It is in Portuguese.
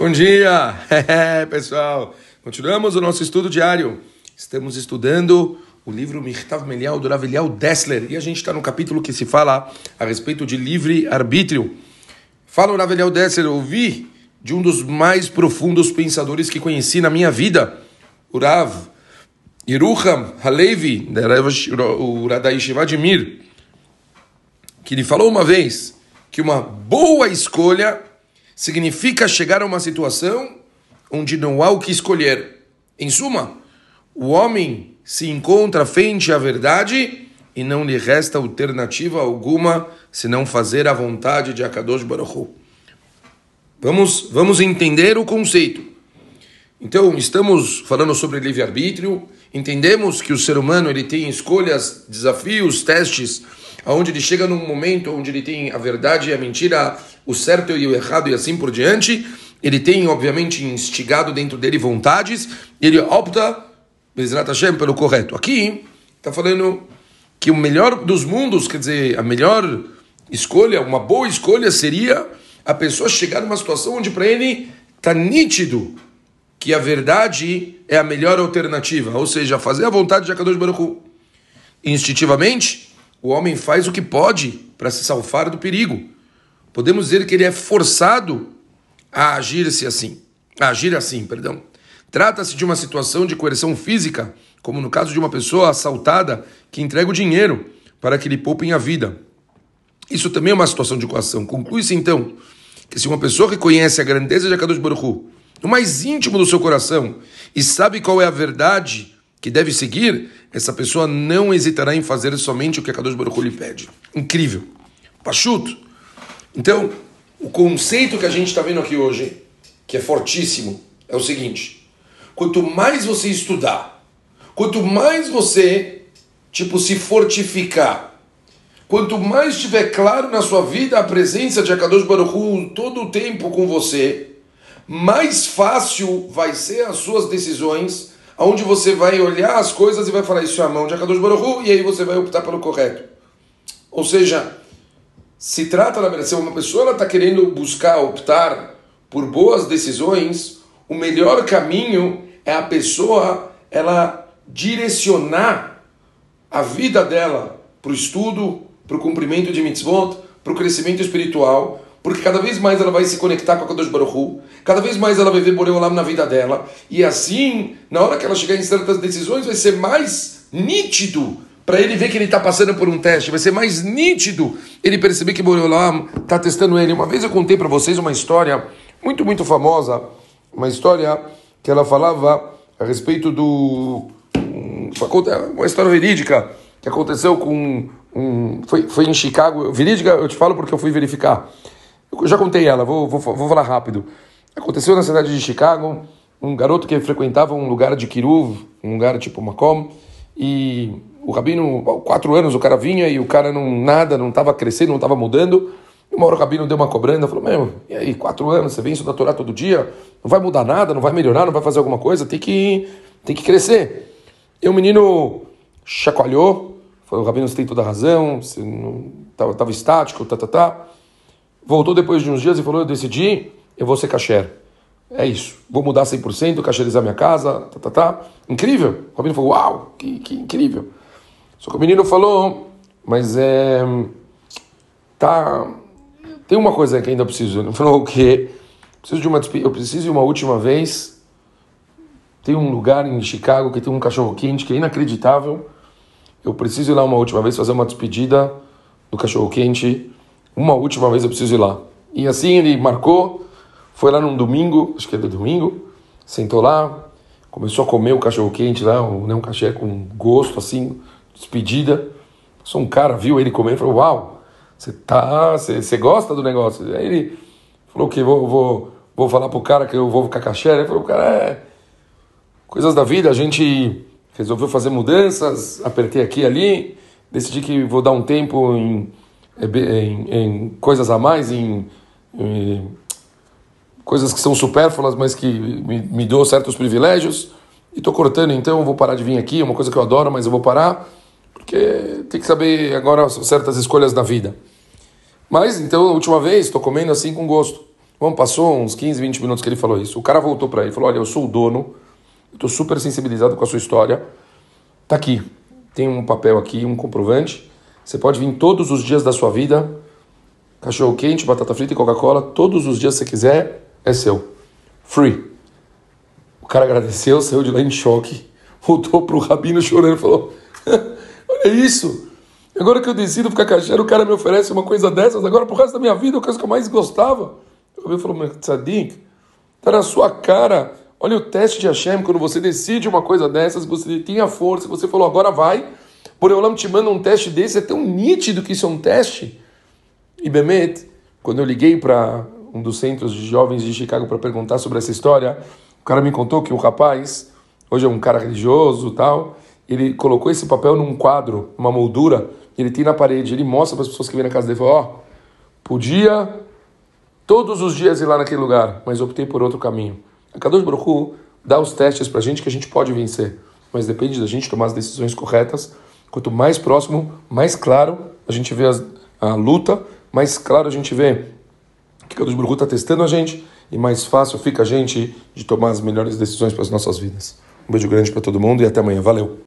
Bom dia, pessoal. Continuamos o nosso estudo diário. Estamos estudando o livro Mirtav Melial do Rav Eliel Dessler e a gente está no capítulo que se fala a respeito de livre arbítrio. Fala o Dessler, ouvi de um dos mais profundos pensadores que conheci na minha vida, o Rav Yerucham Halevi, o Radai Shivadimir, que ele falou uma vez que uma boa escolha significa chegar a uma situação onde não há o que escolher. Em suma, o homem se encontra frente à verdade e não lhe resta alternativa alguma senão fazer a vontade de Akadosh Baruch Hu. Vamos, vamos entender o conceito. Então, estamos falando sobre livre-arbítrio, entendemos que o ser humano ele tem escolhas, desafios, testes, onde ele chega num momento onde ele tem a verdade e a mentira, o certo e o errado e assim por diante. Ele tem, obviamente, instigado dentro dele vontades, ele opta, Bezrat Hashem, pelo correto. Aqui está falando que o melhor dos mundos, quer dizer, a melhor escolha, uma boa escolha seria a pessoa chegar numa situação onde para ele está nítido que a verdade é a melhor alternativa, ou seja, fazer a vontade de Akadosh Baruch Hu. Instintivamente, o homem faz o que pode para se salvar do perigo podemos dizer que ele é forçado a agir-se assim, a agir assim, perdão. Trata-se de uma situação de coerção física, como no caso de uma pessoa assaltada que entrega o dinheiro para que lhe poupem a vida. Isso também é uma situação de coação. Conclui-se então que se uma pessoa reconhece a grandeza de Akadosh Baruch no mais íntimo do seu coração, e sabe qual é a verdade que deve seguir, essa pessoa não hesitará em fazer somente o que Akadosh Baruch lhe pede. Incrível. Pachuto. Então, o conceito que a gente está vendo aqui hoje, que é fortíssimo, é o seguinte: quanto mais você estudar, quanto mais você, tipo, se fortificar, quanto mais estiver claro na sua vida a presença de Akadosh Baruch Hu todo o tempo com você, mais fácil vai ser as suas decisões, onde você vai olhar as coisas e vai falar isso é a mão de Akadosh Baruch Hu, e aí você vai optar pelo correto. Ou seja, se trata, na verdade, se uma pessoa está querendo buscar, optar por boas decisões, o melhor caminho é a pessoa ela direcionar a vida dela para o estudo, para o cumprimento de mitzvot, para o crescimento espiritual, porque cada vez mais ela vai se conectar com a Kadosh Baruch Hu, cada vez mais ela vai ver Olam na vida dela, e assim, na hora que ela chegar em certas decisões, vai ser mais nítido para ele ver que ele está passando por um teste, vai ser mais nítido ele perceber que Boreolam está testando ele. Uma vez eu contei para vocês uma história muito, muito famosa, uma história que ela falava a respeito do. Uma história verídica que aconteceu com. Um, foi, foi em Chicago. Verídica, eu te falo porque eu fui verificar. Eu já contei ela, vou, vou, vou falar rápido. Aconteceu na cidade de Chicago, um garoto que frequentava um lugar de Kiruv, um lugar tipo Macom, e o rabino, quatro anos o cara vinha e o cara não nada, não estava crescendo, não estava mudando. E uma hora o rabino deu uma cobranda, falou: Meu, e aí, quatro anos, você vem estudar Torá todo dia, não vai mudar nada, não vai melhorar, não vai fazer alguma coisa, tem que, tem que crescer. E o menino chacoalhou, falou: rabino, você tem toda a razão, você não estava estático, tá, tá, tá. Voltou depois de uns dias e falou: Eu decidi, eu vou ser kasher. É isso, vou mudar 100%, cacherizar minha casa, tá, tá, tá. Incrível. O rabino falou: Uau, que, que incrível. Só que o menino falou, mas é. Tá. Tem uma coisa que ainda preciso. Ele falou o quê? Preciso de uma Eu preciso de uma última vez. Tem um lugar em Chicago que tem um cachorro quente que é inacreditável. Eu preciso ir lá uma última vez fazer uma despedida do cachorro quente. Uma última vez eu preciso ir lá. E assim ele marcou, foi lá num domingo, acho que é do domingo, sentou lá, começou a comer o cachorro quente lá, né, um cachê com gosto assim, despedida. Sou um cara, viu ele comer e falou: Uau, você tá, você gosta do negócio? Aí ele falou que vou, vou, vou falar pro cara que eu vou ficar caché. Ele falou: Cara, é coisas da vida, a gente resolveu fazer mudanças, apertei aqui e ali, decidi que vou dar um tempo em, em, em coisas a mais, em, em, coisas que são supérfluas, mas que me, me dão certos privilégios. E estou cortando, então vou parar de vir aqui, é uma coisa que eu adoro, mas eu vou parar porque tem que saber agora certas escolhas da vida. Mas então, a última vez, estou comendo assim com gosto. Bom, passou uns 15, 20 minutos que ele falou isso. O cara voltou para ele e falou: Olha, eu sou o dono, estou super sensibilizado com a sua história. Tá aqui, tem um papel aqui, um comprovante. Você pode vir todos os dias da sua vida, cachorro quente, batata frita e Coca-Cola, todos os dias que você quiser, é seu. Free. O cara agradeceu, saiu de lá em choque, voltou pro rabino chorando e falou: Olha isso! Agora que eu decido ficar caixeiro, o cara me oferece uma coisa dessas, agora pro resto da minha vida, a coisa que eu mais gostava. Rabino falou: Mas tzadik, tá na sua cara. Olha o teste de Hashem, quando você decide uma coisa dessas, você tem a força, você falou, agora vai. Por Eulam te manda um teste desse, é tão nítido que isso é um teste. E Bemet, quando eu liguei para um dos centros de jovens de Chicago para perguntar sobre essa história, o cara me contou que o rapaz, hoje é um cara religioso tal, ele colocou esse papel num quadro, uma moldura, ele tem na parede, ele mostra para as pessoas que vêm na casa dele, ó, oh, podia todos os dias ir lá naquele lugar, mas optei por outro caminho. A Kadosh Baruch dá os testes para a gente que a gente pode vencer, mas depende da gente tomar as decisões corretas. Quanto mais próximo, mais claro a gente vê as, a luta, mais claro a gente vê que Kadosh Baruch está testando a gente e mais fácil fica a gente de tomar as melhores decisões para as nossas vidas. Um beijo grande para todo mundo e até amanhã. Valeu!